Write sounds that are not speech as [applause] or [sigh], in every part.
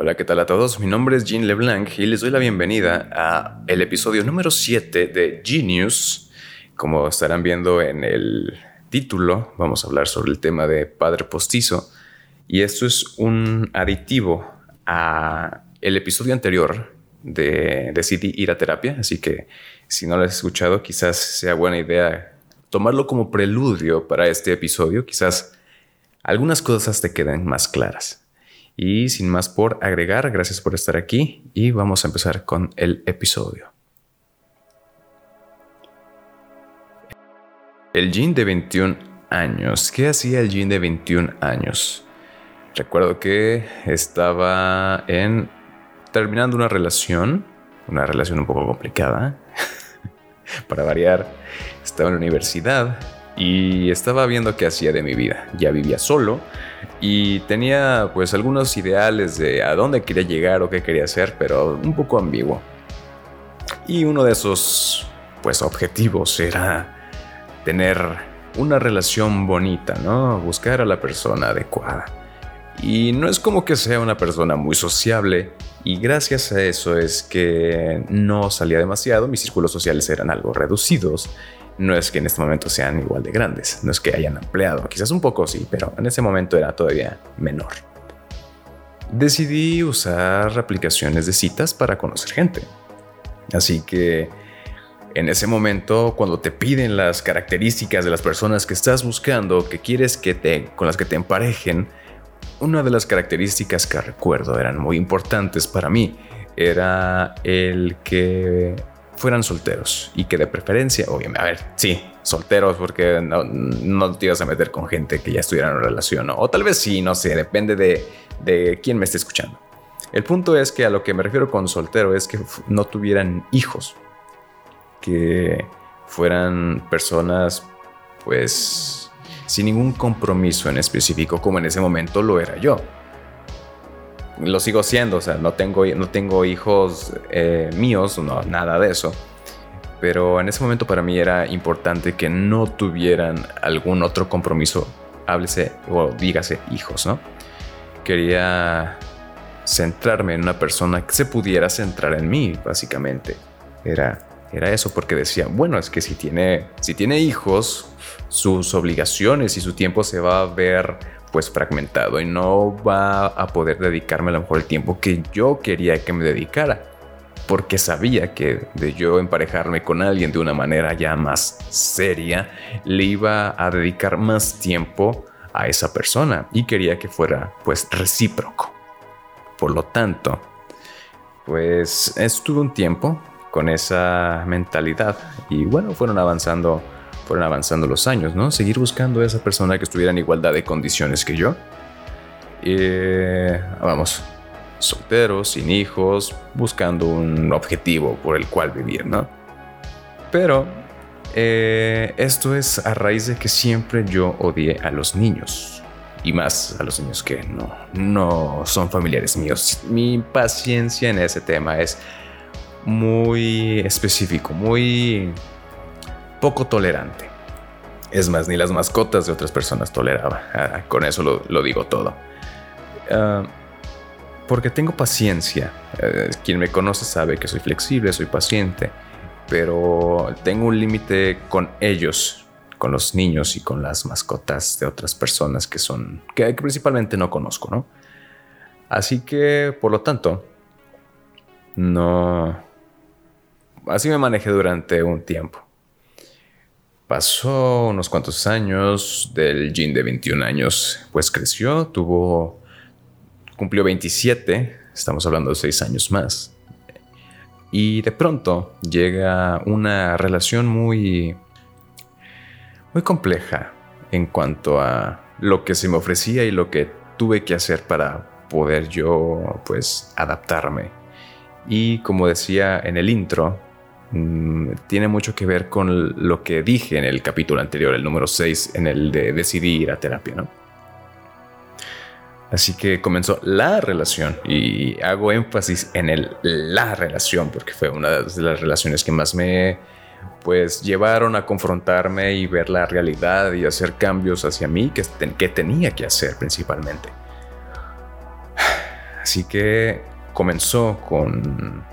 Hola, ¿qué tal a todos? Mi nombre es Jean LeBlanc y les doy la bienvenida a el episodio número 7 de Genius. Como estarán viendo en el título, vamos a hablar sobre el tema de padre postizo y esto es un aditivo a el episodio anterior de Decidí ir a terapia, así que si no lo has escuchado, quizás sea buena idea tomarlo como preludio para este episodio, quizás algunas cosas te queden más claras. Y sin más por agregar, gracias por estar aquí y vamos a empezar con el episodio. El Jean de 21 años. ¿Qué hacía el Jean de 21 años? Recuerdo que estaba en terminando una relación, una relación un poco complicada. [laughs] Para variar, estaba en la universidad y estaba viendo qué hacía de mi vida. Ya vivía solo y tenía pues algunos ideales de a dónde quería llegar o qué quería hacer, pero un poco ambiguo. Y uno de esos pues objetivos era tener una relación bonita, ¿no? Buscar a la persona adecuada. Y no es como que sea una persona muy sociable y gracias a eso es que no salía demasiado, mis círculos sociales eran algo reducidos no es que en este momento sean igual de grandes, no es que hayan ampliado, quizás un poco sí, pero en ese momento era todavía menor. Decidí usar aplicaciones de citas para conocer gente. Así que en ese momento, cuando te piden las características de las personas que estás buscando, que quieres que te, con las que te emparejen, una de las características que recuerdo eran muy importantes para mí era el que fueran solteros. Y que de preferencia, obviamente, a ver, sí, solteros porque no, no te ibas a meter con gente que ya estuviera en relación, o tal vez sí, no sé, depende de, de quién me esté escuchando. El punto es que a lo que me refiero con soltero es que no tuvieran hijos, que fueran personas pues sin ningún compromiso en específico como en ese momento lo era yo lo sigo siendo, o sea, no tengo, no tengo hijos eh, míos, no, nada de eso. Pero en ese momento para mí era importante que no tuvieran algún otro compromiso, háblese o dígase hijos, ¿no? Quería centrarme en una persona que se pudiera centrar en mí, básicamente. Era, era eso, porque decía, bueno, es que si tiene, si tiene hijos, sus obligaciones y su tiempo se va a ver pues fragmentado y no va a poder dedicarme a lo mejor el tiempo que yo quería que me dedicara. Porque sabía que de yo emparejarme con alguien de una manera ya más seria, le iba a dedicar más tiempo a esa persona y quería que fuera pues recíproco. Por lo tanto, pues estuve un tiempo con esa mentalidad y bueno, fueron avanzando fueron avanzando los años, ¿no? Seguir buscando a esa persona que estuviera en igualdad de condiciones que yo. vamos, solteros, sin hijos, buscando un objetivo por el cual vivir, ¿no? Pero eh, esto es a raíz de que siempre yo odié a los niños. Y más a los niños que no, no son familiares míos. Mi paciencia en ese tema es muy específico, muy poco tolerante. Es más, ni las mascotas de otras personas toleraba. Ah, con eso lo, digo todo. Ah, porque tengo paciencia. Eh, quien me conoce sabe que soy flexible, soy paciente, pero tengo un límite con ellos, con los niños y con las mascotas de otras personas que son, que, que principalmente no conozco, ¿no? Así que, por lo tanto, no... Así me manejé durante un tiempo. Pasó unos cuantos años del Jin de 21 años, pues creció, tuvo, cumplió 27, estamos hablando de 6 años más. Y de pronto llega una relación muy, muy compleja en cuanto a lo que se me ofrecía y lo que tuve que hacer para poder yo, pues, adaptarme. Y como decía en el intro, Mm, tiene mucho que ver con lo que dije en el capítulo anterior, el número 6, en el de decidir ir a terapia, ¿no? Así que comenzó la relación y hago énfasis en el la relación porque fue una de las relaciones que más me pues llevaron a confrontarme y ver la realidad y hacer cambios hacia mí que, que tenía que hacer principalmente. Así que comenzó con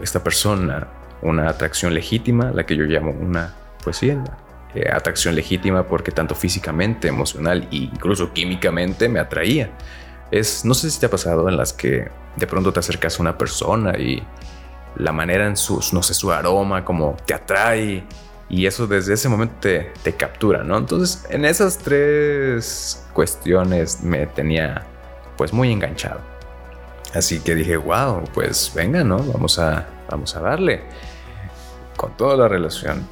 esta persona una atracción legítima, la que yo llamo una, pues sí, eh, atracción legítima porque tanto físicamente, emocional e incluso químicamente me atraía. Es, no sé si te ha pasado en las que de pronto te acercas a una persona y la manera en sus, no sé, su aroma, como te atrae y eso desde ese momento te, te captura, ¿no? Entonces en esas tres cuestiones me tenía pues muy enganchado. Así que dije, wow, pues venga, ¿no? Vamos a, vamos a darle con toda la relación.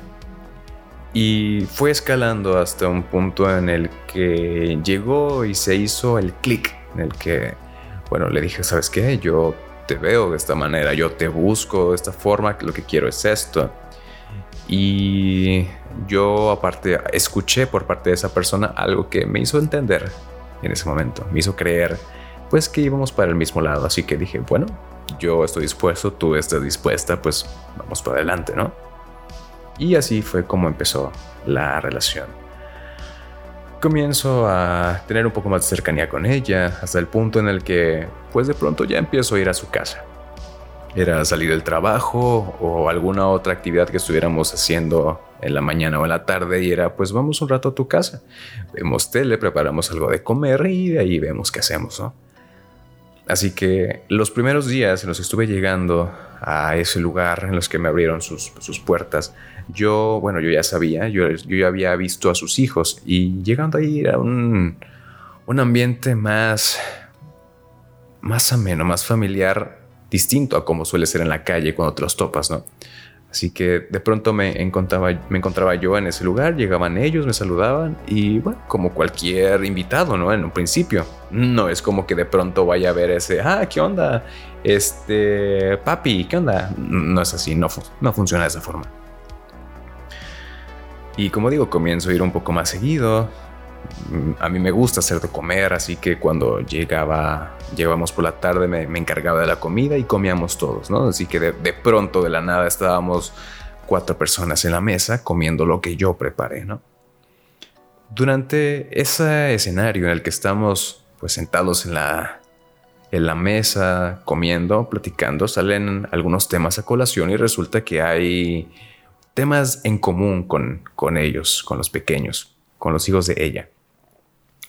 Y fue escalando hasta un punto en el que llegó y se hizo el clic, en el que, bueno, le dije, ¿sabes qué? Yo te veo de esta manera, yo te busco de esta forma, lo que quiero es esto. Y yo aparte escuché por parte de esa persona algo que me hizo entender en ese momento, me hizo creer pues que íbamos para el mismo lado, así que dije, bueno, yo estoy dispuesto, tú estás dispuesta, pues vamos para adelante, ¿no? Y así fue como empezó la relación. Comienzo a tener un poco más de cercanía con ella, hasta el punto en el que, pues de pronto ya empiezo a ir a su casa. Era salir del trabajo o alguna otra actividad que estuviéramos haciendo en la mañana o en la tarde y era, pues vamos un rato a tu casa. Vemos tele, preparamos algo de comer y de ahí vemos qué hacemos, ¿no? Así que los primeros días en los que estuve llegando a ese lugar en los que me abrieron sus, puertas, yo, bueno, yo ya sabía, yo, yo, ya había visto a sus hijos y llegando ahí era un, un ambiente más, más ameno, más familiar, distinto a como suele ser en la calle cuando te los topas, ¿no? Así que de pronto me encontraba, me encontraba yo en ese lugar, llegaban ellos, me saludaban y bueno, como cualquier invitado, ¿no? En un principio. No es como que de pronto vaya a ver ese, ah, ¿qué onda? Este, papi, ¿qué onda? No es así, no, no funciona de esa forma. Y como digo, comienzo a ir un poco más seguido, a mí me gusta hacer de comer, así que cuando llegaba, llegábamos por la tarde, me, encargaba de la comida y comíamos todos, ¿no? Así que de, de, pronto, de la nada, estábamos cuatro personas en la mesa comiendo lo que yo preparé, ¿no? Durante ese escenario en el que estamos, pues, sentados en la, en la mesa, comiendo, platicando, salen algunos temas a colación y resulta que hay temas en común con, con ellos, con los pequeños, con los hijos de ella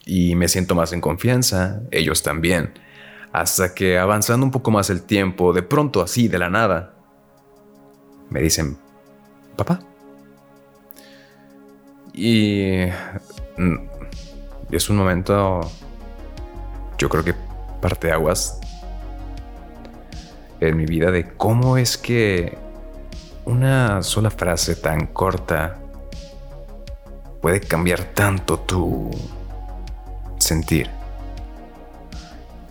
y me siento más en confianza, ellos también. Hasta que avanzando un poco más el tiempo, de pronto así, de la nada, me dicen, papá. Y mm, es un momento, yo creo que parte aguas en mi vida de cómo es que una sola frase tan corta puede cambiar tanto tu sentir.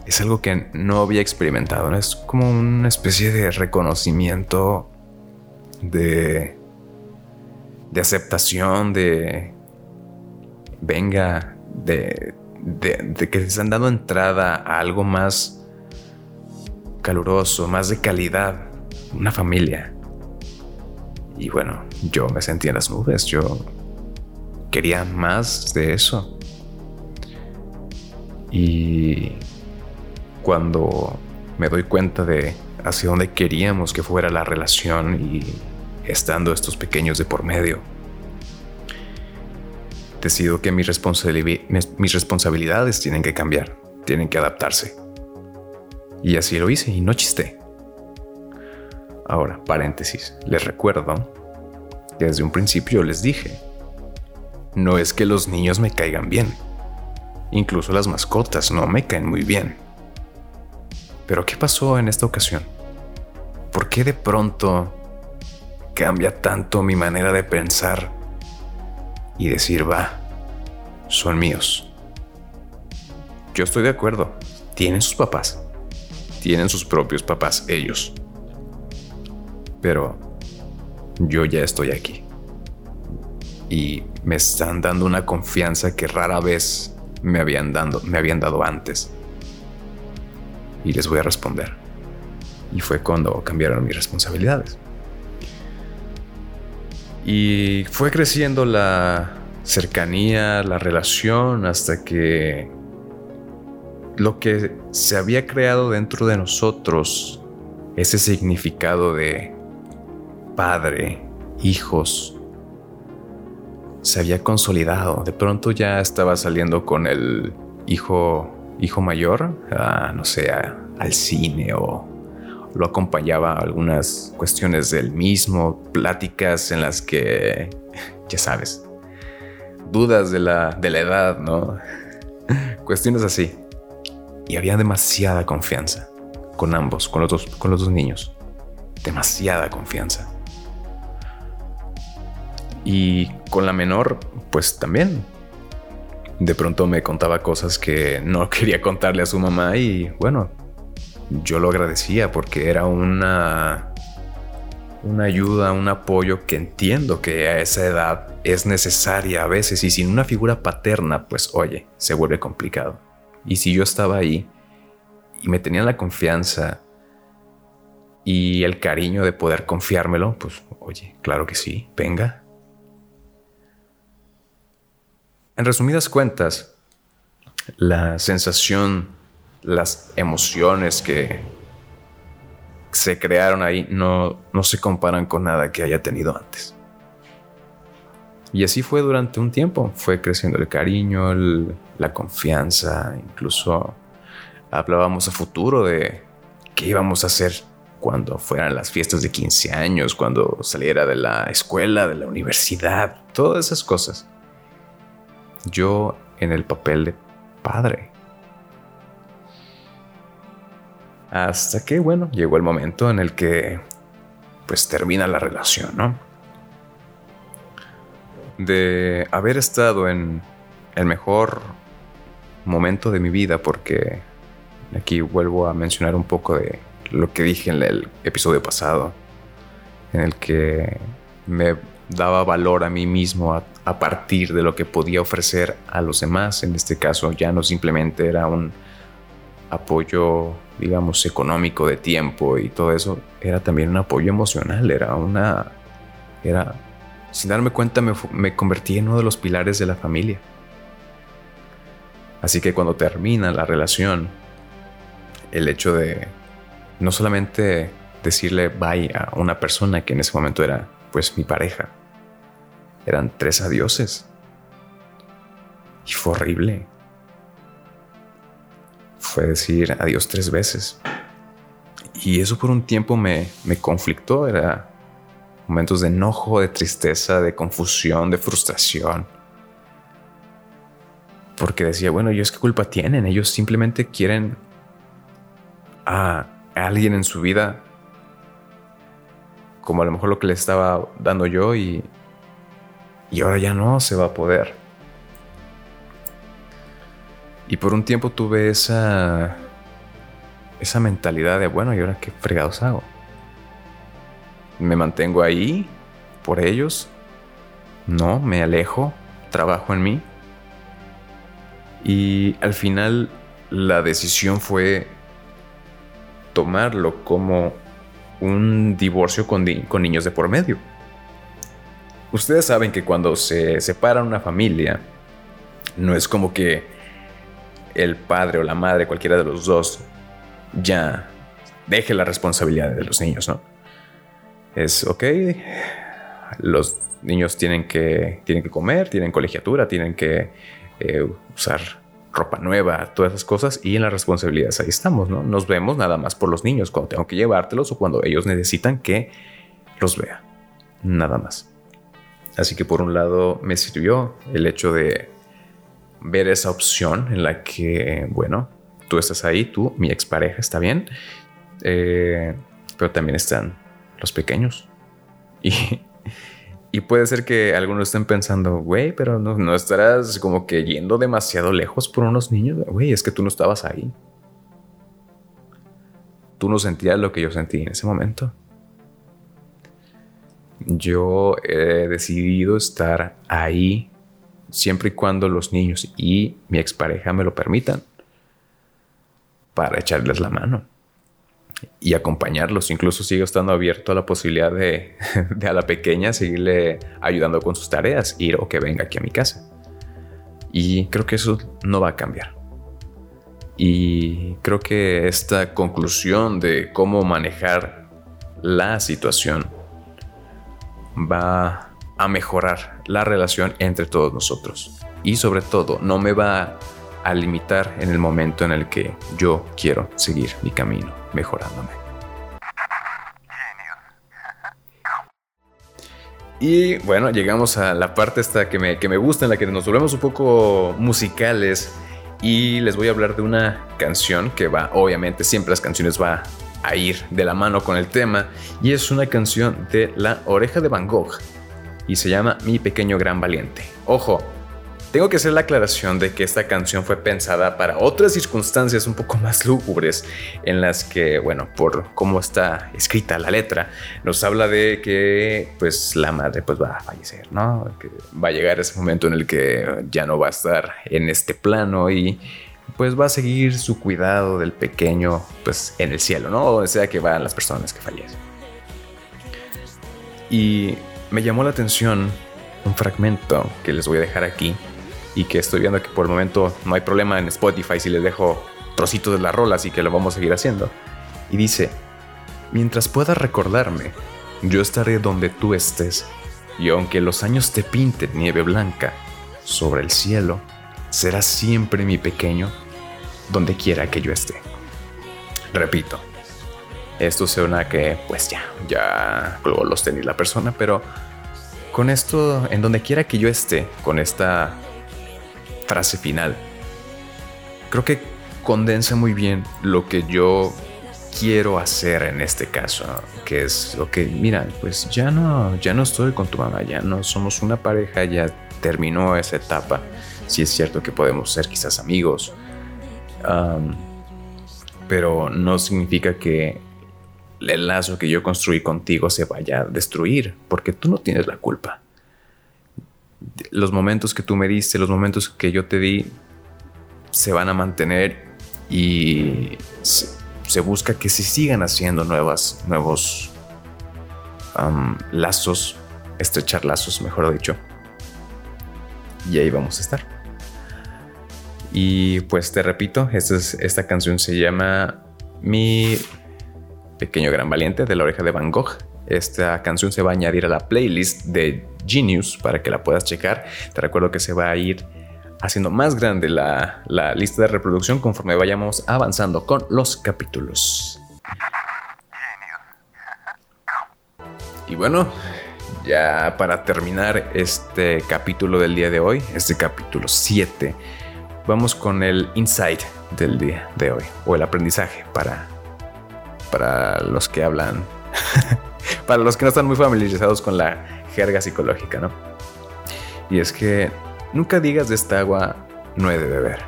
Es algo que no había experimentado, es como una especie de reconocimiento, de, de aceptación, de venga, de, de, que se están dando entrada a algo más caluroso, más de calidad, una familia. Y bueno, yo me sentía en las nubes, yo quería más de eso. Y cuando me doy cuenta de hacia dónde queríamos que fuera la relación y estando estos pequeños de por medio, decido que mis, responsabilidades tienen que cambiar, tienen que adaptarse. Y así lo hice y no chisté. Ahora, paréntesis, les recuerdo que desde un principio les dije, no es que los niños me caigan bien Incluso las mascotas no me caen muy bien. Pero ¿qué pasó en esta ocasión? ¿Por qué de pronto cambia tanto mi manera de pensar y decir, va, son míos? Yo estoy de acuerdo, tienen sus papás, tienen sus propios papás ellos. Pero yo ya estoy aquí. Y me están dando una confianza que rara vez me habían, dando, me habían dado antes. Y les voy a responder. Y fue cuando cambiaron mis responsabilidades. Y fue creciendo la cercanía, la relación, hasta que lo que se había creado dentro de nosotros, ese significado de padre, hijos, se había consolidado. De pronto ya estaba saliendo con el hijo, hijo mayor, no sé, al cine o lo acompañaba a algunas cuestiones del mismo, pláticas en las que, ya sabes, dudas de la, de la edad, ¿no? cuestiones así. Y había demasiada confianza con ambos, con los dos, con los dos niños. Demasiada confianza. Y con la menor, pues también. De pronto me contaba cosas que no [laughs] quería contarle a su mamá y bueno, yo lo agradecía porque era una una ayuda, un apoyo que entiendo que a esa edad es necesaria a veces y sin una figura paterna, pues oye, se vuelve complicado. Y si yo estaba ahí y me tenían la confianza y el cariño de poder confiármelo, pues oye, claro que sí, venga. En resumidas cuentas, la sensación, las emociones que se crearon ahí no, no se comparan con nada que haya tenido antes. Y así fue durante un tiempo, fue creciendo el cariño, la confianza, incluso hablábamos a futuro de qué íbamos a hacer cuando fueran las fiestas de 15 años, cuando saliera de la escuela, de la universidad, todas esas cosas. Yo en el papel de padre. Hasta que, bueno, llegó el momento en el que, pues, termina la relación, ¿no? De haber estado en el mejor momento de mi vida, porque aquí vuelvo a mencionar un poco de lo que dije en el episodio pasado, en el que me daba valor a mí mismo a, a, partir de lo que podía ofrecer a los demás. En este caso ya no simplemente era un apoyo digamos, económico de tiempo y todo eso, era también un apoyo emocional, era una, era, sin darme cuenta, me, me convertí en uno de los pilares de la familia. Así que cuando termina la relación, el hecho de no solamente decirle bye a una persona que en ese momento era pues mi pareja, eran tres adioses. Y fue horrible fue decir adiós tres veces. Y eso por un tiempo me, me conflictó, era momentos de enojo, de tristeza, de confusión, de frustración. Porque decía, bueno, ellos qué culpa tienen, ellos simplemente quieren a alguien en su vida como a lo mejor lo que le estaba dando yo y, y ahora ya no se va a poder. Y por un tiempo tuve esa, esa mentalidad de, bueno, ¿y ahora qué fregados hago? Me mantengo ahí por ellos. No, me alejo, trabajo en mí. Y al final la decisión fue tomarlo como un divorcio con, con, niños de por medio. Ustedes saben que cuando se separa una familia, no es como que el padre o la madre, cualquiera de los dos, ya deje la responsabilidad de los niños, ¿no? Es, ok, los niños tienen que, tienen que comer, tienen colegiatura, tienen que eh, usar ropa nueva, todas esas cosas, y en las responsabilidades ahí estamos, ¿no? Nos vemos nada más por los niños, cuando tengo que llevártelos o cuando ellos necesitan que los vea, nada más. Así que por un lado me sirvió el hecho de ver esa opción en la que, bueno, tú estás ahí, tú, mi expareja está bien, eh, pero también están los pequeños. Y, y puede ser que algunos estén pensando, güey, pero no, no estarás como que yendo demasiado lejos por unos niños. Güey, es que tú no estabas ahí. Tú no sentías lo que yo sentí en ese momento. Yo he decidido estar ahí siempre y cuando los niños y mi expareja me lo permitan, para echarles la mano y acompañarlos. Incluso sigo estando abierto a la posibilidad [laughs] de, a la pequeña seguirle ayudando con sus tareas, ir o que venga aquí a mi casa. Y creo que eso no va a cambiar. Y creo que esta conclusión de cómo manejar la situación va a mejorar la relación entre todos nosotros. Y sobre todo, no me va a limitar en el momento en el que yo quiero seguir mi camino mejorándome. Y bueno, llegamos a la parte esta que me, que me gusta, en la que nos volvemos un poco musicales. Y les voy a hablar de una canción que va, obviamente, siempre las canciones va a ir de la mano con el tema. Y es una canción de La Oreja de Van Gogh. Y se llama Mi Pequeño Gran Valiente. Ojo, tengo que hacer la aclaración de que esta canción fue pensada para otras circunstancias un poco más lúgubres, en las que, bueno, por cómo está escrita la letra, nos habla de que, pues, la madre, pues, va a fallecer, ¿no? Va a llegar ese momento en el que ya no va a estar en este plano y, pues, va a seguir su cuidado del pequeño, pues, en el cielo, ¿no? Donde sea que van las personas que fallecen. Y me llamó la atención un fragmento que les voy a dejar aquí y que estoy viendo que por el momento no hay problema en Spotify si les dejo trocitos de las rolas y que lo vamos a seguir haciendo. Y dice, mientras puedas recordarme, yo estaré donde tú estés, y aunque los años te pinten nieve blanca sobre el cielo, serás siempre mi pequeño, donde quiera que yo esté. Repito, esto suena que pues ya, ya colgó los tenis la persona, pero con esto, en donde quiera que yo esté, con esta frase final. Creo que condensa muy bien lo que yo quiero hacer en este caso, que es lo que, mira, pues ya no, ya no estoy con tu mamá, ya no somos una pareja, ya terminó esa etapa. Si es cierto que podemos ser quizás amigos, pero no significa que el lazo que yo construí contigo se vaya a destruir, porque tú no tienes la culpa los momentos que tú me diste, los momentos que yo te di, se van a mantener y se, busca que se sigan haciendo nuevas, nuevos lazos, estrechar lazos, mejor dicho. Y ahí vamos a estar. Y pues te repito, esta, esta canción se llama Mi Pequeño Gran Valiente de la oreja de Van Gogh. Esta canción se va a añadir a la playlist de Genius para que la puedas checar. Te recuerdo que se va a ir haciendo más grande la, lista de reproducción conforme vayamos avanzando con los capítulos. Y bueno, ya para terminar este capítulo del día de hoy, este capítulo 7, vamos con el insight del día de hoy, o el aprendizaje para, para los que hablan, [laughs] para los que no están muy familiarizados con la jerga psicológica, ¿no? Y es que nunca digas de esta agua no he de beber.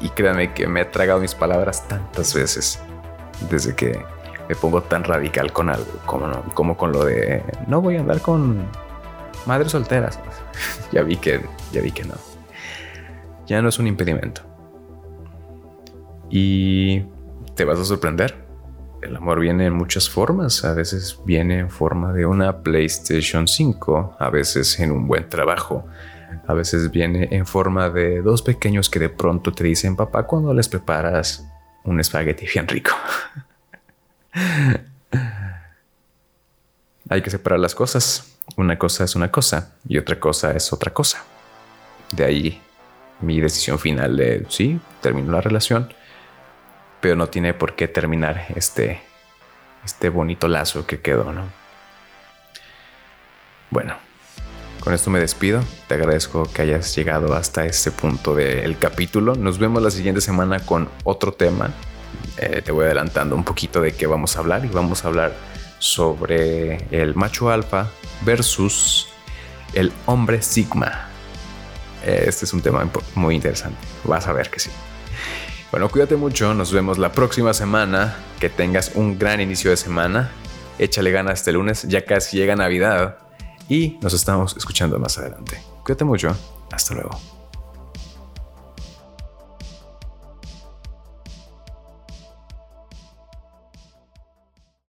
Y créanme que me he tragado mis palabras tantas veces desde que me pongo tan radical con algo, como, como con lo de no voy a andar con madres solteras. [laughs] ya vi que, ya vi que no. Ya no es un impedimento. Y te vas a sorprender el amor viene en muchas formas. A veces viene en forma de una PlayStation 5, a veces en un buen trabajo, a veces viene en forma de dos pequeños que de pronto te dicen papá cuando les preparas un espagueti bien rico. [laughs] Hay que separar las cosas. Una cosa es una cosa y otra cosa es otra cosa. De ahí mi decisión final de sí, termino la relación pero no tiene por qué terminar este, este bonito lazo que quedó, ¿no? Bueno, con esto me despido. Te agradezco que hayas llegado hasta este punto del capítulo. Nos vemos la siguiente semana con otro tema. Eh, te voy adelantando un poquito de qué vamos a hablar y vamos a hablar sobre el macho alfa versus el hombre sigma. Eh, este es un tema muy interesante. Vas a ver que sí. Bueno, cuídate mucho, nos vemos la próxima semana, que tengas un gran inicio de semana, échale ganas este lunes, ya casi llega Navidad y nos estamos escuchando más adelante. Cuídate mucho, hasta luego.